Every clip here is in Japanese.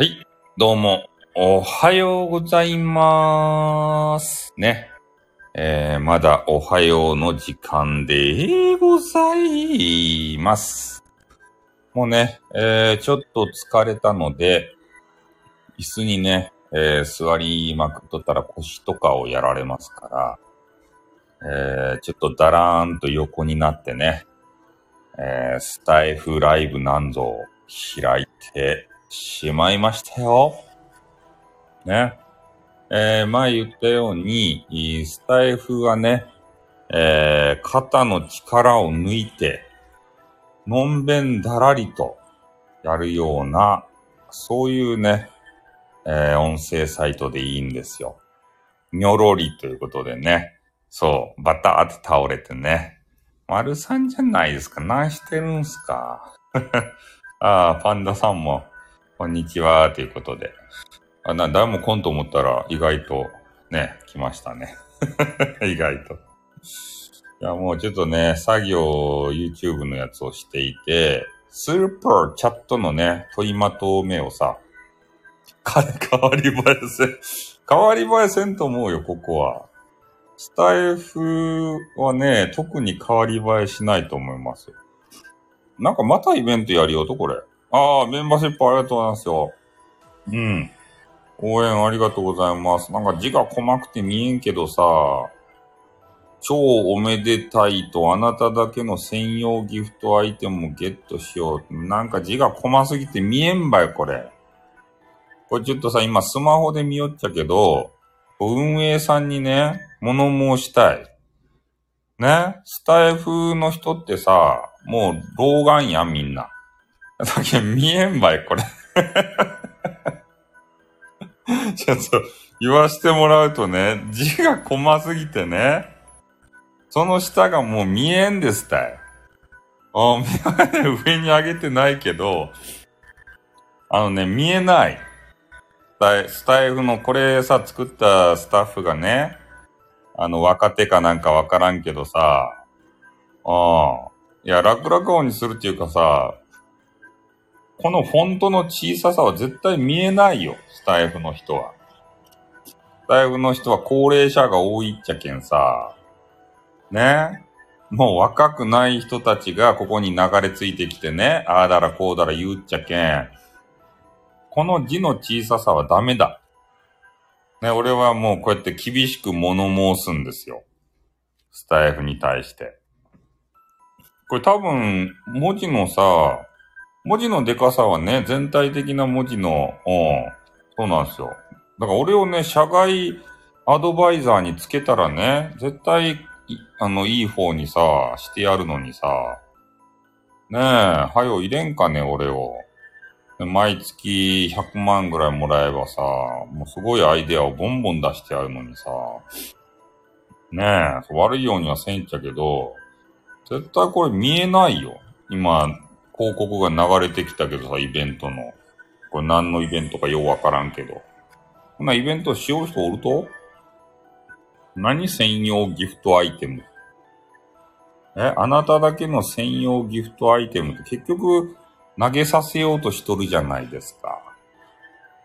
はい、どうも、おはようございまーす。ね。えー、まだおはようの時間でございます。もうね、えー、ちょっと疲れたので、椅子にね、えー、座りまくっとったら腰とかをやられますから、えー、ちょっとだらーんと横になってね、えー、スタイフライブなんぞを開いてしまいましたよ。ね。えー、前言ったように、スタイフはね、えー、肩の力を抜いて、のんべんだらりとやるような、そういうね、えー、音声サイトでいいんですよ。にょろりということでね、そう、バターって倒れてね、丸さんじゃないですか。何してるんすか。ああ、パンダさんも、こんにちは、ということで。あ、な、誰も来んと思ったら、意外と、ね、来ましたね。意外と。いや、もうちょっとね、作業、YouTube のやつをしていて、スーパーチャットのね、問いまとめをさ、変わり映えせん。変わり映えせんと思うよ、ここは。スタイフはね、特に変わり映えしないと思いますよ。なんかまたイベントやりようと、これ。ああ、メンバーシップありがとうございますよ。うん。応援ありがとうございます。なんか字が細くて見えんけどさ、超おめでたいとあなただけの専用ギフトアイテムをゲットしよう。なんか字が細すぎて見えんばい、これ。これちょっとさ、今スマホで見よっちゃけど、運営さんにね、物申したい。ね？スタイフの人ってさ、もう老眼やん、みんな。だけ見えんばい、これ。ちょっと言わしてもらうとね、字が細すぎてね、その下がもう見えんですたい。あ、上に上げてないけど、あのね、見えない。スタイスタイフのこれさ、作ったスタッフがね、あの、若手かなんかわからんけどさ、ああ、いや、楽々音にするっていうかさ、このフォントの小ささは絶対見えないよ、スタイフの人は。スタイフの人は高齢者が多いっちゃけんさ、ね。もう若くない人たちがここに流れ着いてきてね、ああだらこうだら言うっちゃけん。この字の小ささはダメだ。ね、俺はもうこうやって厳しく物申すんですよ。スタイフに対して。これ多分、文字のさ、文字のデカさはね、全体的な文字の、うん、そうなんですよ。だから俺をね、社外アドバイザーにつけたらね、絶対、あの、いい方にさ、してやるのにさ、ねえ、はよ入れんかね、俺を。毎月100万ぐらいもらえばさ、もうすごいアイデアをボンボン出してやるのにさ、ねえ、悪いようにはせんっちゃけど、絶対これ見えないよ。今、広告が流れてきたけどさ、イベントの。これ何のイベントかようわからんけど。こんなイベントしよう人おると？何専用ギフトアイテム？え、あなただけの専用ギフトアイテムって結局投げさせようとしとるじゃないですか。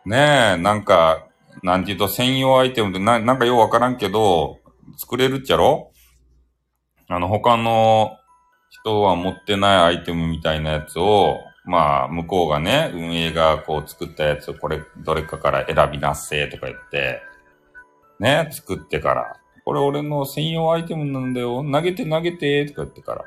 ねえ、なんか、なんて言うと専用アイテムってななんかようわからんけど、作れるっちゃろ？あの、他の人は持ってないアイテムみたいなやつを、まあ、向こうがね、運営がこう作ったやつをこれ、どれかから選びなっせとか言って、ね、作ってから、これ俺の専用アイテムなんだよ、投げて投げて、とか言ってから。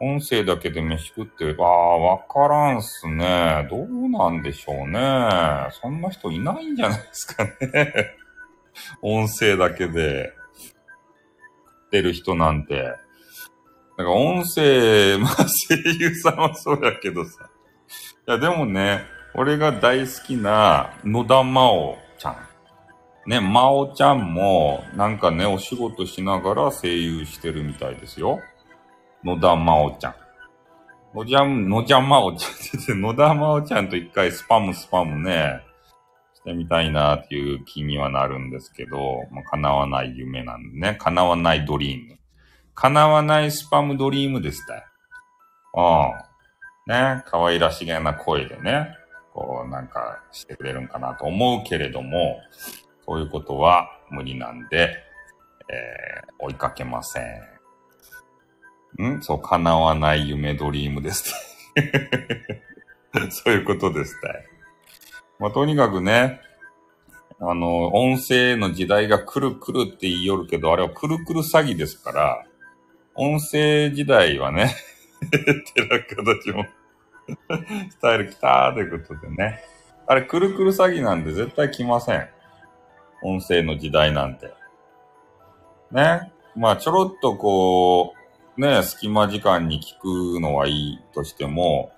音声だけで飯食って、ああ、わからんっすね。どうなんでしょうね。そんな人いないんじゃないですかね。音声だけで、出る人なんて。だか音声、まあ声優さんはそうやけどさ。いやでもね、俺が大好きな野田真央ちゃん。ね、真央ちゃんもなんかね、お仕事しながら声優してるみたいですよ。野田真央ちゃん。野じゃん、野じゃ真央ちゃん、野田真央ちゃんと一回スパムスパムね、してみたいなっていう気にはなるんですけど、まあ、叶わない夢なんでね、叶わないドリーム。叶わないスパムドリームでしたよ。うん。ね、可愛らしげな声でね、こう、なんかしてくれるんかなと思うけれども、そういうことは無理なんで、えー、追いかけません。ん？そう、叶わない夢ドリームです。そういうことですた。まあ、とにかくね、あの、音声の時代が来る来るって言いよるけど、あれはくるくる詐欺ですから、音声時代はね、寺形もスタイル来たーということでね。あれ、くるくる詐欺なんで絶対来ません。音声の時代なんて。ね。まあ、ちょろっとこう、ね、隙間時間に聞くのはいいとしても、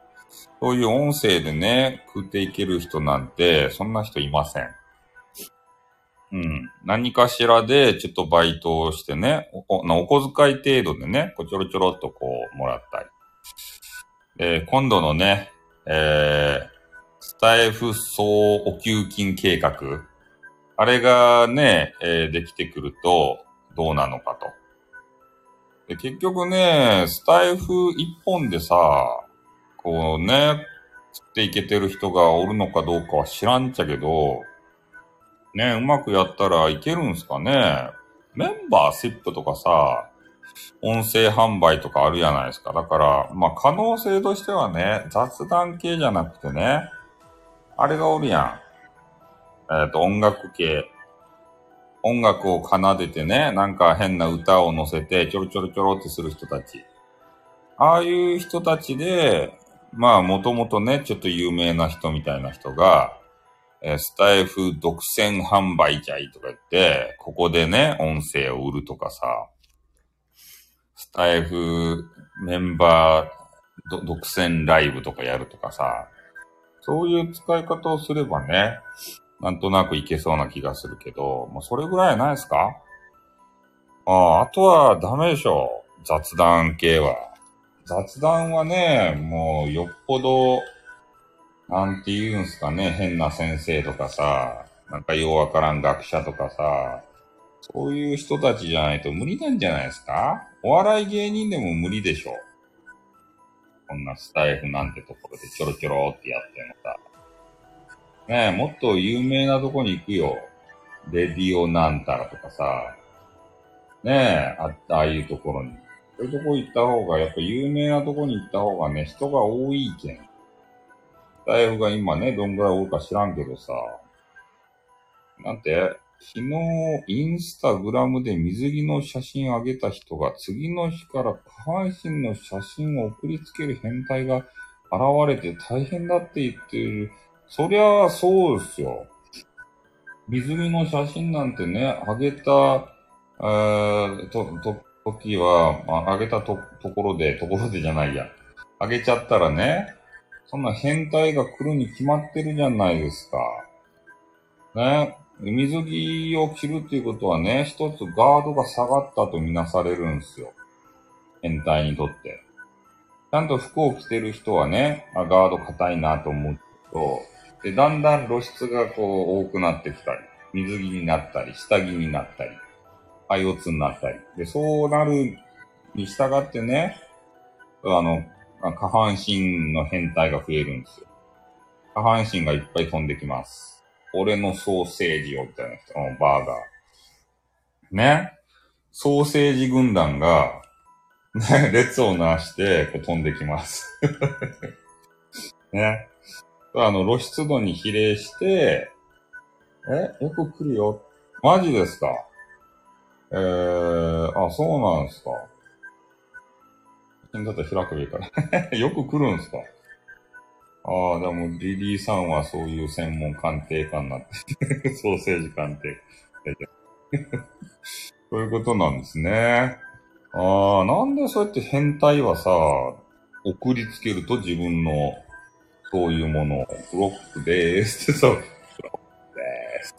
そういう音声でね、食っていける人なんて、そんな人いません。うん。何かしらで、ちょっとバイトをしてね、おお小遣い程度でね、こちょろちょろっとこう、もらったり。え、今度のね、えー、スタイフ総お給金計画。あれがね、えー、できてくると、どうなのかと。で結局ね、スタイフ一本でさ、こうね、釣っていけてる人がおるのかどうかは知らんちゃけど、ね、うまくやったらいけるんすかね。メンバーシップとかさ、音声販売とかあるじゃないですか。だから、まあ可能性としてはね、雑談系じゃなくてね、あれがおるやん。えっ、ー、と、音楽系。音楽を奏でてね、なんか変な歌を乗せて、ちょろちょろちょろってする人たち。ああいう人たちで、まあ、もともとね、ちょっと有名な人みたいな人が、え、スタイフ独占販売じゃいとか言って、ここでね、音声を売るとかさ、スタイフメンバー独占ライブとかやるとかさ、そういう使い方をすればね、なんとなくいけそうな気がするけど、もうそれぐらいないですか？ああ、あとはダメでしょ。雑談系は。雑談はね、もうよっぽど、なんて言うんすかね、変な先生とかさ、なんかようわからん学者とかさ、そういう人たちじゃないと無理なんじゃないですか？お笑い芸人でも無理でしょ。こんなスタイフなんてところでちょろちょろってやってんのさ。ねえ、もっと有名なとこに行くよ。レディオなんたらとかさ。ねえ、あああいうところに。そういうとこ行った方が、やっぱ有名なとこに行った方がね、人が多いけん。スタイフが今ね、どんぐらい多いか知らんけどさ。なんて、昨日、インスタグラムで水着の写真あげた人が、次の日から下半身の写真を送りつける変態が現れて大変だって言ってる。そりゃあそうですよ。水着の写真なんてね、あげた、えー、と、と、時は、あ、あげたと、ところで、ところでじゃないや。あげちゃったらね、そんな変態が来るに決まってるじゃないですか。ね。水着を着るっていうことはね、一つガードが下がったとみなされるんですよ。変態にとって。ちゃんと服を着てる人はね、あガード硬いなと思うと、で、だんだん露出がこう多くなってきたり、水着になったり、下着になったり、廃オツになったり。で、そうなるに従ってね、あの、下半身の変態が増えるんですよ。下半身がいっぱい飛んできます。俺のソーセージをみたいな人のバーガー。ね。ソーセージ軍団が、ね、列をなして、こう飛んできます。ね。あの、露出度に比例して、えよく来るよ。マジですか？えー、あ、そうなんですか。だったら開くべから。よく来るんすか？ああ、でもリリーさんはそういう専門鑑定家になって、ソーセージ鑑定。そういうことなんですね。ああ、なんでそうやって変態はさ、送りつけると自分のそういうものを、ブロックでーすってそう、ブロックでーす。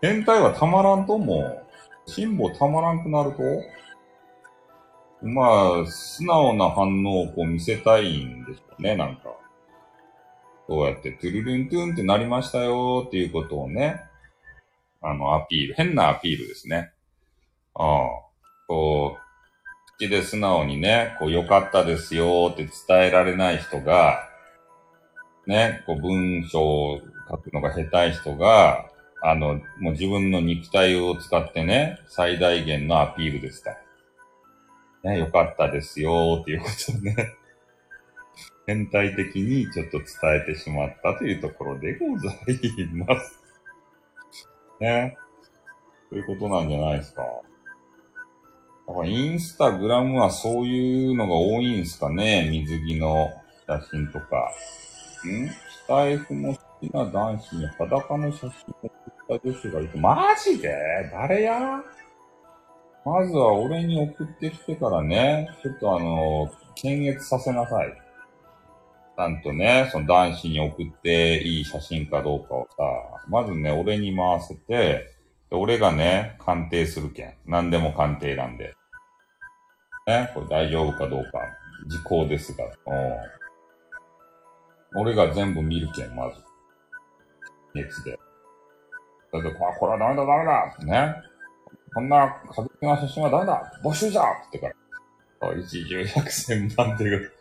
変態はたまらんとも、辛抱たまらんくなると？まあ、素直な反応をこう見せたいんでしょうね、なんか。そうやって、トゥルルントゥンってなりましたよっていうことをね、あの、アピール、変なアピールですね。ああ、こう、口で素直にね、こう、良かったですよって伝えられない人が、ね、こう文章を書くのが下手い人が、あの、もう自分の肉体を使ってね、最大限のアピールですた。ね、よかったですよっていうことをね、全体的にちょっと伝えてしまったというところでございます。ね。ということなんじゃないですか。だからインスタグラムはそういうのが多いんですかね水着の写真とか。ん？スタイフも好きな男子に裸の写真を送った女子がいて、マジで？誰や？まずは俺に送ってきてからね、ちょっとあの、検閲させなさい。ちゃんとね、その男子に送っていい写真かどうかをさ、まずね、俺に回せて、で俺がね、鑑定するけん。何でも鑑定なんで。ね、これ大丈夫かどうか、時効ですが。うん俺が全部見るけん、まず。熱で。だって、これはダメだ、ダメだね。こんな過激な写真はダメだ募集じゃって言ってから。一十百千万っていう。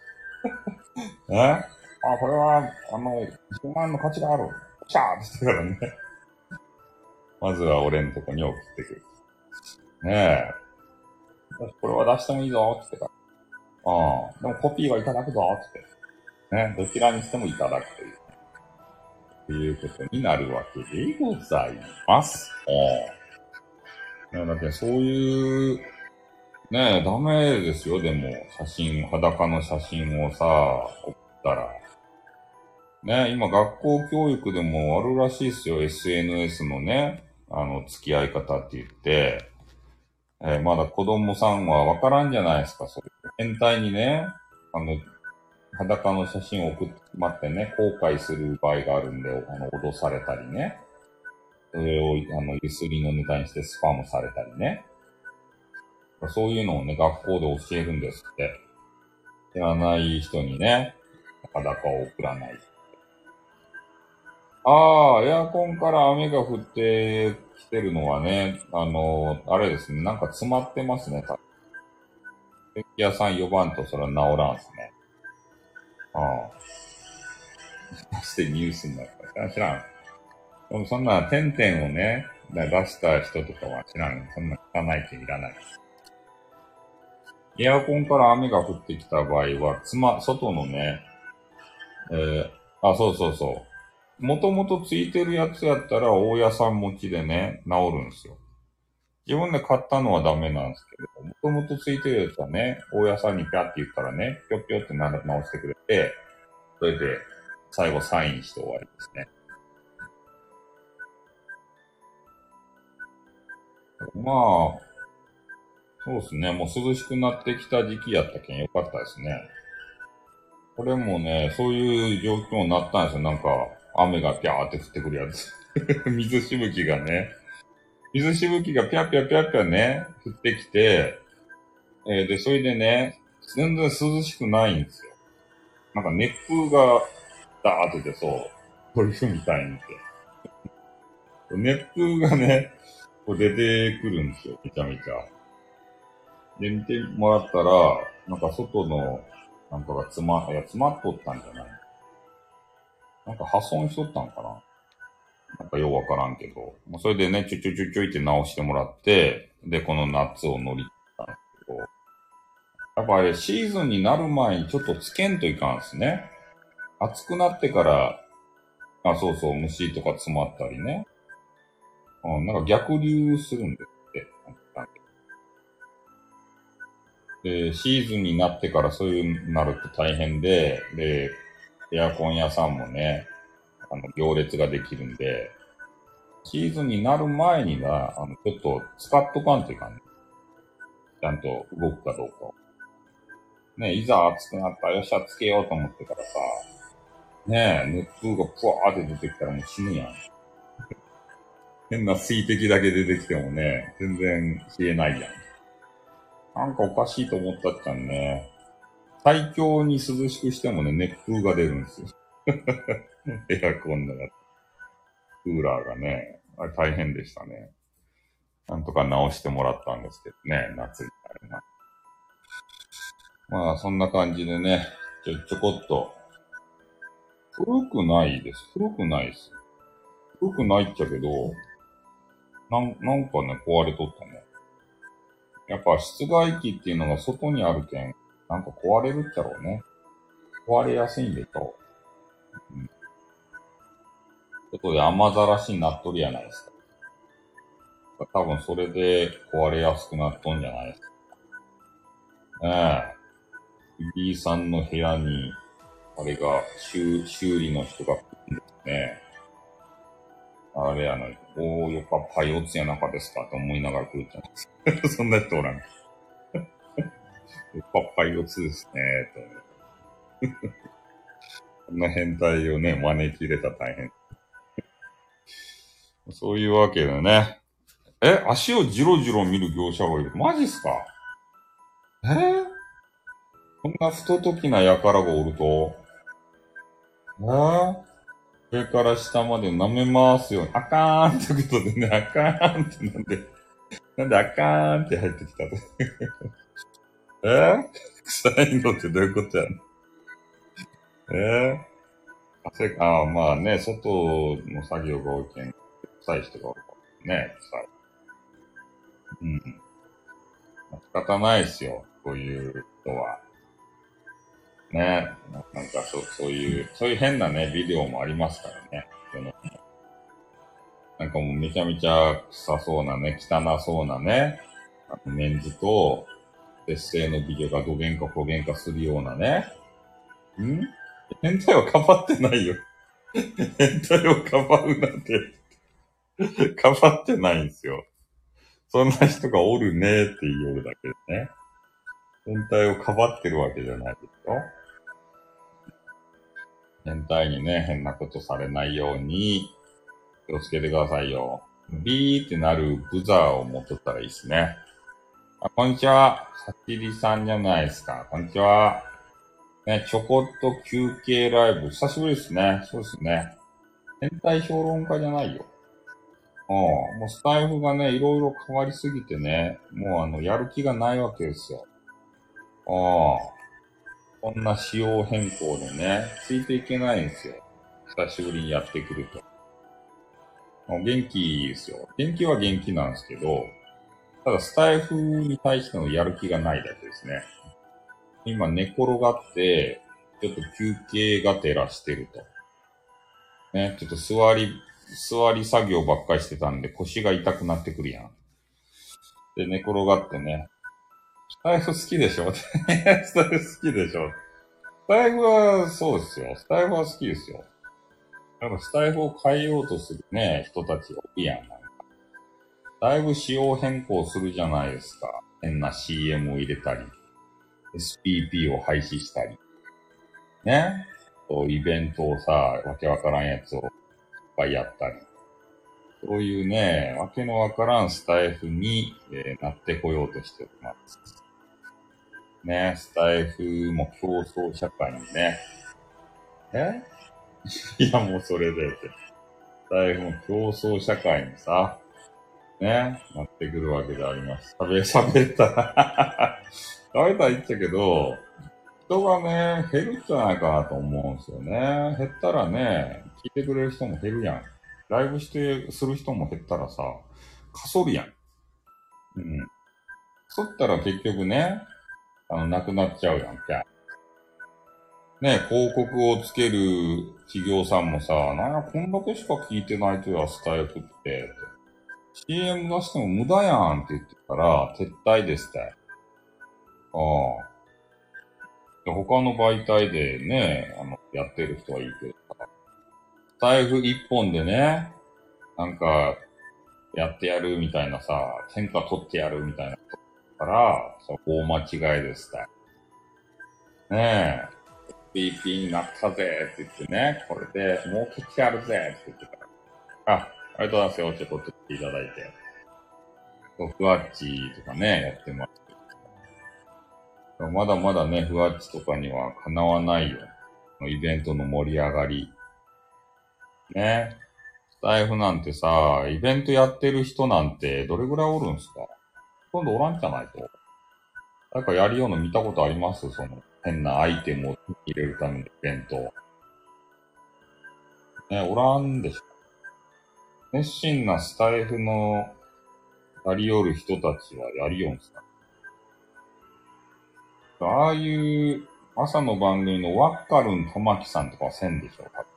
え？あ、これは、あの、10万の価値がある。シャーって言ってからね。まずは俺のとこに送ってくる。ねえ。これは出してもいいぞって言ってから。ああ、でもコピーはいただくぞって言って。ね、どちらにしてもいただくという。ということになるわけでございます。ああ。いやだってそういう、ねえ、ダメですよ、でも、写真、裸の写真をさ、送ったら。ねえ今学校教育でもあるらしいっすよ、SNS のね、あの、付き合い方って言って、えー、まだ子供さんはわからんじゃないですか、それ。変態にね、あの、裸の写真を送ってまってね、後悔する場合があるんで、あの、脅されたりね。それを、あの、ゆすりのネタにしてスパムされたりね。そういうのをね、学校で教えるんですって。知らない人にね、裸を送らない。ああ、エアコンから雨が降ってきてるのはね、あの、あれですね、なんか詰まってますね、た電気屋さん呼ばんとそれは治らんすね。ああ。してニュースになった。知らん。でもそんな点々をね、出した人とかは知らん。そんな汚いっていらない。エアコンから雨が降ってきた場合は、つま、外のね、えー、あ、そうそうそう。もともとついてるやつやったら、大家さん持ちでね、治るんですよ。自分で買ったのはダメなんですけど、もともとついてるやつはね、大家さんにピャって言ったらね、ぴょぴょって直してくれて、それで、最後サインして終わりですね。まあ、そうですね。もう涼しくなってきた時期やったけんよかったですね。これもね、そういう状況になったんですよ。なんか、雨がピャーって降ってくるやつ。水しぶきがね。水しぶきがピャピャピャピャね、降ってきて、えー、で、それでね、全然涼しくないんですよ。なんか熱風がダーって出そう。トリュフみたいにて。熱風がね、こう出てくるんですよ。めちゃめちゃ。で、見てもらったら、なんか外の、なんかが詰ま、いや、詰まっとったんじゃないなんか破損しとったんかななんかようわからんけど、もうそれでね、ちょちょちょちょいって直してもらって、で、この夏を乗り切ったんですけど、やっぱりシーズンになる前にちょっとつけんといかんすね。暑くなってから、あ、そうそう、虫とか詰まったりね。うん、なんか逆流するんですって。で、シーズンになってからそういうなると大変で、で、エアコン屋さんもね、あの、行列ができるんで、シーズンになる前にな、あの、ちょっと使っとかんといかんね。ちゃんと動くかどうか。ね、いざ暑くなったらよっしゃつけようと思ってからさ、ねえ、熱風がぷわーって出てきたらもう死ぬやん。変な水滴だけ出てきてもね、全然消えないやん。なんかおかしいと思ったっちゃんね。最強に涼しくしてもね、熱風が出るんですよ。エアコンの中。クーラーがね、あれ大変でしたね。なんとか直してもらったんですけどね、夏になるな。まあ、そんな感じでね、ちょ、ちょこっと、古くないです。古くないです。古くないっちゃけど、なん、なんかね、壊れとったね。やっぱ室外機っていうのが外にあるけん、なんか壊れるっちゃろうね。壊れやすいんでしょう。うん。外で雨ざらしになっとるやないですか。多分それで壊れやすくなっとんじゃないですか。ねえ。B さんの部屋に、あれが、修修理の人が来るんですね。あれやない、おー、よかパイオツやなかですかと思いながら来るじゃ。そんな人おらん。よかパイオツですね、と。こんな変態をね、招き入れたら大変。そういうわけでね。え、足をじろじろ見る業者がいる。マジっすか？えー、こんな不届きな輩がおると、えー、上から下まで舐めますよ。あかーんってことでね、あかーんってなんで、なんであかーんって入ってきたと。え？ー、臭いのってどういうことやんえ？ー、汗か、あまあね、外の作業が多いけん、臭い人が多いからね、臭い。うん。仕方ないですよ、こういう人は。ね。なんかそそういう、そういう変なね、ビデオもありますからね。なんかもうめちゃめちゃ臭そうなね、汚そうなね、あのメンズと、劣勢のビデオがどげんかこげんかするようなね。ん？変態はかばってないよ。変態をかばうなんてかばってないんですよ。そんな人がおるねーって言いよるだけでね。変態をかばってるわけじゃないですよ。変態にね、変なことされないように、気をつけてくださいよ。ビーってなるブザーを持っとったらいいですね。あ、こんにちは。さきりさんじゃないですか。こんにちは。ね、ちょこっと休憩ライブ。久しぶりですね。そうですね。変態評論家じゃないよ。うん。もうスタイフがね、いろいろ変わりすぎてね、もうあの、やる気がないわけですよ。ああ。こんな仕様変更でね、ついていけないんですよ。久しぶりにやってくると。もう元気ですよ。元気は元気なんですけど、ただスタイフに対してのやる気がないだけですね。今寝転がって、ちょっと休憩がてらしてると。ね、ちょっと座り、座り作業ばっかりしてたんで腰が痛くなってくるやん。で、寝転がってね、スタイフ好きでしょスタイフ好きでしょスタイフはそうですよ。スタイフは好きですよ。やっぱスタイフを変えようとするね、人たちが多いやん。だいぶ仕様変更するじゃないですか。変な CM を入れたり、SPP を廃止したり。ね。イベントをさ、わけわからんやつをいっぱいやったり。そういうね、わけのわからんスタイフに、えー、なってこようとしております。ね、スタイフも競争社会にね。え？いや、もうそれでって。スタイフも競争社会にさ、ね、なってくるわけであります。食べ、喋った 食べたら言ったけど、人がね、減るんじゃないかなと思うんですよね。減ったらね、聞いてくれる人も減るやん。ライブして、する人も減ったらさ、かそるやん。うん。そったら結局ね、あの、なくなっちゃうやん、じゃね、広告をつける企業さんもさ、なんや、こんだけしか聞いてないとや、スタイフって。CM 出しても無駄やんって言ってたら、撤退ですって。ああ。他の媒体でね、あの、やってる人はいいけどさ。スタイフ一本でね、なんか、やってやるみたいなさ、天下取ってやるみたいなから、そう、大間違いですって。ねえ、BP になったぜって言ってね、これで儲けてやるぜって言ってた。あ、ありがとうございますよ。ちょっと撮っていただいて。ふわっちとかね、やってます。まだまだね、ふわっちとかにはかなわないよ。イベントの盛り上がり。ね。スタイフなんてさ、イベントやってる人なんてどれぐらいおるんすか？今度おらんじゃないと。なんかやるような見たことあります？その、変なアイテムを入れるためのイベント。ね、おらんでしょ。熱心なスタイフのやりよる人たちはやりよんすか？ああいう朝の番組のワッカルン玉木さんとかはせんでしょうか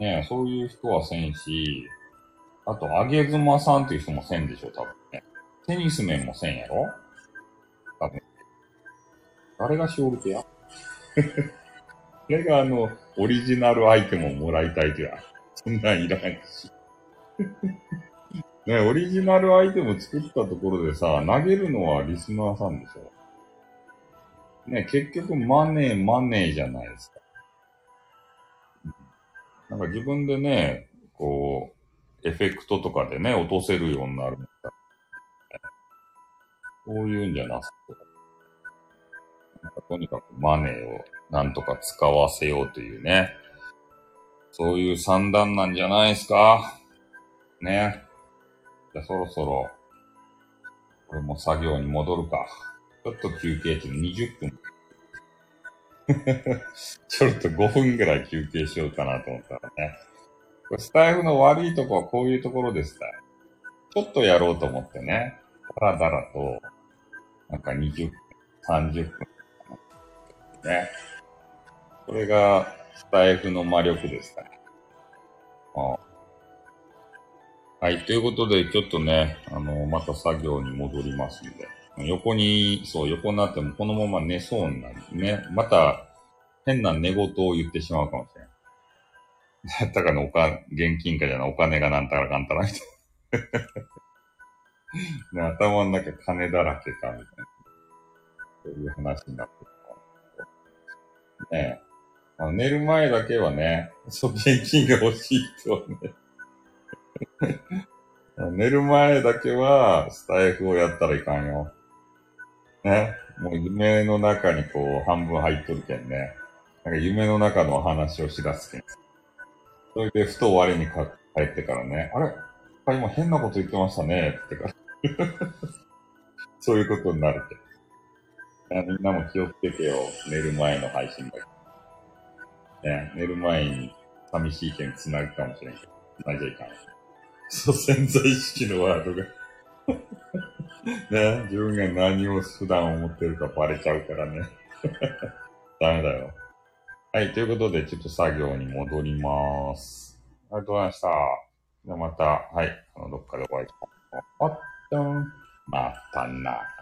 ねそういう人はせんし、あと、あげずまさんっていう人もせんでしょ、多分。テニス面もせんやろ？多分。誰がしおるてや？それがあの、オリジナルアイテムをもらいたいとや？そんなんいらんし。ね、オリジナルアイテム作ったところでさ、投げるのはリスナーさんでしょ？ね、結局マネー、マネーじゃないですか。なんか自分でね、こう、エフェクトとかでね、落とせるようになるんだ、そういうんじゃなくて、なんかとにかくマネーをなんとか使わせようというね、そういう算段なんじゃないですか。ね。じゃそろそろ、これも作業に戻るか。ちょっと休憩中20分。ちょっと5分ぐらい休憩しようかなと思ったらね。これスタイフの悪いとこはこういうところでした。ちょっとやろうと思ってね。だらだらと、なんか20分、30分。ね。これがスタイフの魔力ですかね。はい。ということで、ちょっとね、あの、また作業に戻りますんで。横に、そう、横になってもこのまま寝そうになるね。また、変な寝言を言ってしまうかもしれない。だったかのおか、現金かじゃない、お金がなんたらかんたらみたいな。ね、頭の中金だらけか、みたいな。そういう話になってるか。ねあ寝る前だけはね、そう、現金が欲しい人はね 寝る前だけは、スタイフをやったらいかんよ。ね。もう夢の中にこう、半分入っとるけんね。なんか夢の中の話をしだすけん。それで、ふと終わりにか帰ってからね、あれ？今変なこと言ってましたねってか そういうことになるけど。みんなも気をつけてよ。寝る前の配信だけ。ね、寝る前に寂しい件繋ぐかもしれんけど、繋いじゃいかん。そう、潜在意識のワードが ね、自分が何を普段思ってるかバレちゃうからね。ダメだよ。はい、ということで、ちょっと作業に戻ります。ありがとうございました。じゃあまた、はい、あの、どっかでお会いしましょう。とん、またな。